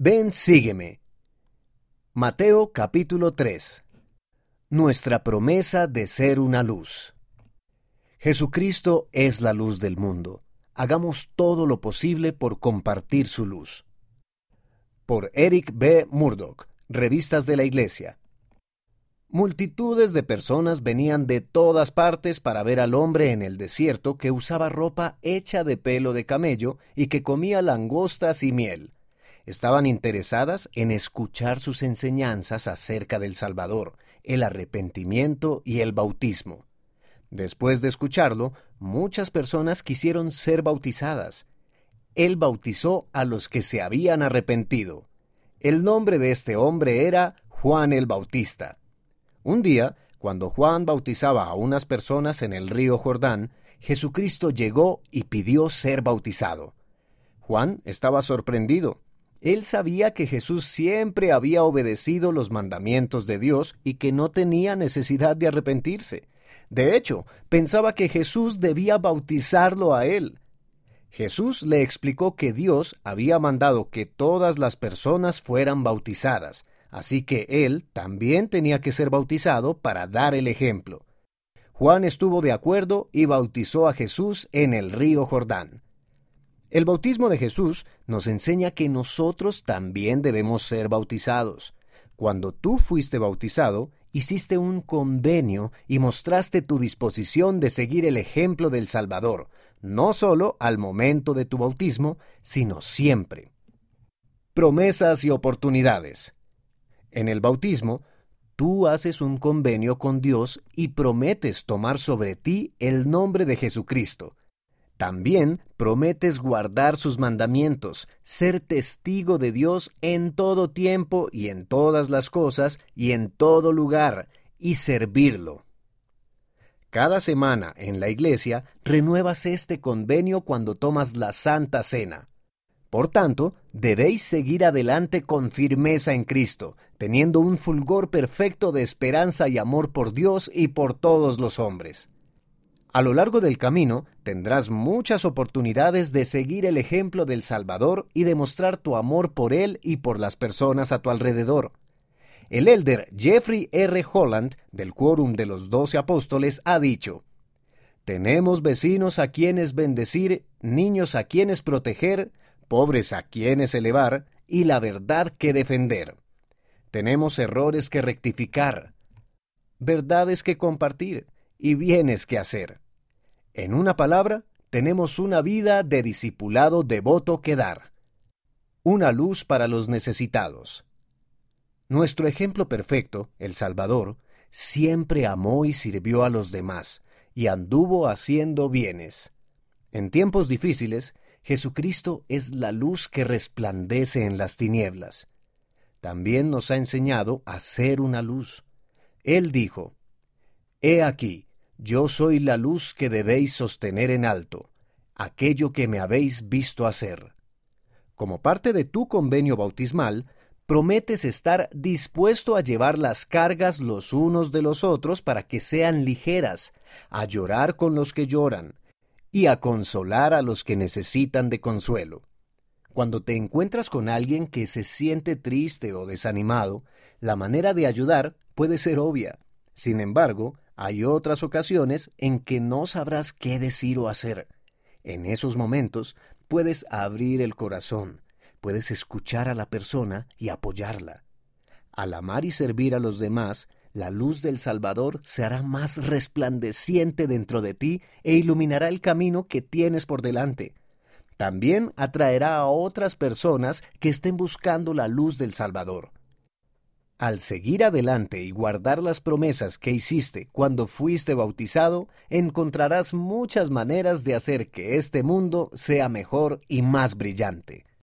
Ven, sígueme. Mateo capítulo 3. Nuestra promesa de ser una luz. Jesucristo es la luz del mundo. Hagamos todo lo posible por compartir su luz. Por Eric B. Murdoch, Revistas de la Iglesia. Multitudes de personas venían de todas partes para ver al hombre en el desierto que usaba ropa hecha de pelo de camello y que comía langostas y miel. Estaban interesadas en escuchar sus enseñanzas acerca del Salvador, el arrepentimiento y el bautismo. Después de escucharlo, muchas personas quisieron ser bautizadas. Él bautizó a los que se habían arrepentido. El nombre de este hombre era Juan el Bautista. Un día, cuando Juan bautizaba a unas personas en el río Jordán, Jesucristo llegó y pidió ser bautizado. Juan estaba sorprendido. Él sabía que Jesús siempre había obedecido los mandamientos de Dios y que no tenía necesidad de arrepentirse. De hecho, pensaba que Jesús debía bautizarlo a él. Jesús le explicó que Dios había mandado que todas las personas fueran bautizadas, Así que él también tenía que ser bautizado para dar el ejemplo. Juan estuvo de acuerdo y bautizó a Jesús en el río Jordán. El bautismo de Jesús nos enseña que nosotros también debemos ser bautizados. Cuando tú fuiste bautizado, hiciste un convenio y mostraste tu disposición de seguir el ejemplo del Salvador, no solo al momento de tu bautismo, sino siempre. Promesas y oportunidades. En el bautismo, tú haces un convenio con Dios y prometes tomar sobre ti el nombre de Jesucristo. También prometes guardar sus mandamientos, ser testigo de Dios en todo tiempo y en todas las cosas y en todo lugar, y servirlo. Cada semana en la iglesia renuevas este convenio cuando tomas la Santa Cena. Por tanto, debéis seguir adelante con firmeza en Cristo, teniendo un fulgor perfecto de esperanza y amor por Dios y por todos los hombres. A lo largo del camino tendrás muchas oportunidades de seguir el ejemplo del Salvador y demostrar tu amor por Él y por las personas a tu alrededor. El elder Jeffrey R. Holland, del Quórum de los Doce Apóstoles, ha dicho, Tenemos vecinos a quienes bendecir, niños a quienes proteger, pobres a quienes elevar y la verdad que defender. Tenemos errores que rectificar, verdades que compartir y bienes que hacer. En una palabra, tenemos una vida de discipulado devoto que dar. Una luz para los necesitados. Nuestro ejemplo perfecto, el Salvador, siempre amó y sirvió a los demás, y anduvo haciendo bienes. En tiempos difíciles, Jesucristo es la luz que resplandece en las tinieblas. También nos ha enseñado a ser una luz. Él dijo, He aquí, yo soy la luz que debéis sostener en alto, aquello que me habéis visto hacer. Como parte de tu convenio bautismal, prometes estar dispuesto a llevar las cargas los unos de los otros para que sean ligeras, a llorar con los que lloran, y a consolar a los que necesitan de consuelo. Cuando te encuentras con alguien que se siente triste o desanimado, la manera de ayudar puede ser obvia. Sin embargo, hay otras ocasiones en que no sabrás qué decir o hacer. En esos momentos puedes abrir el corazón, puedes escuchar a la persona y apoyarla. Al amar y servir a los demás, la luz del Salvador se hará más resplandeciente dentro de ti e iluminará el camino que tienes por delante. También atraerá a otras personas que estén buscando la luz del Salvador. Al seguir adelante y guardar las promesas que hiciste cuando fuiste bautizado, encontrarás muchas maneras de hacer que este mundo sea mejor y más brillante.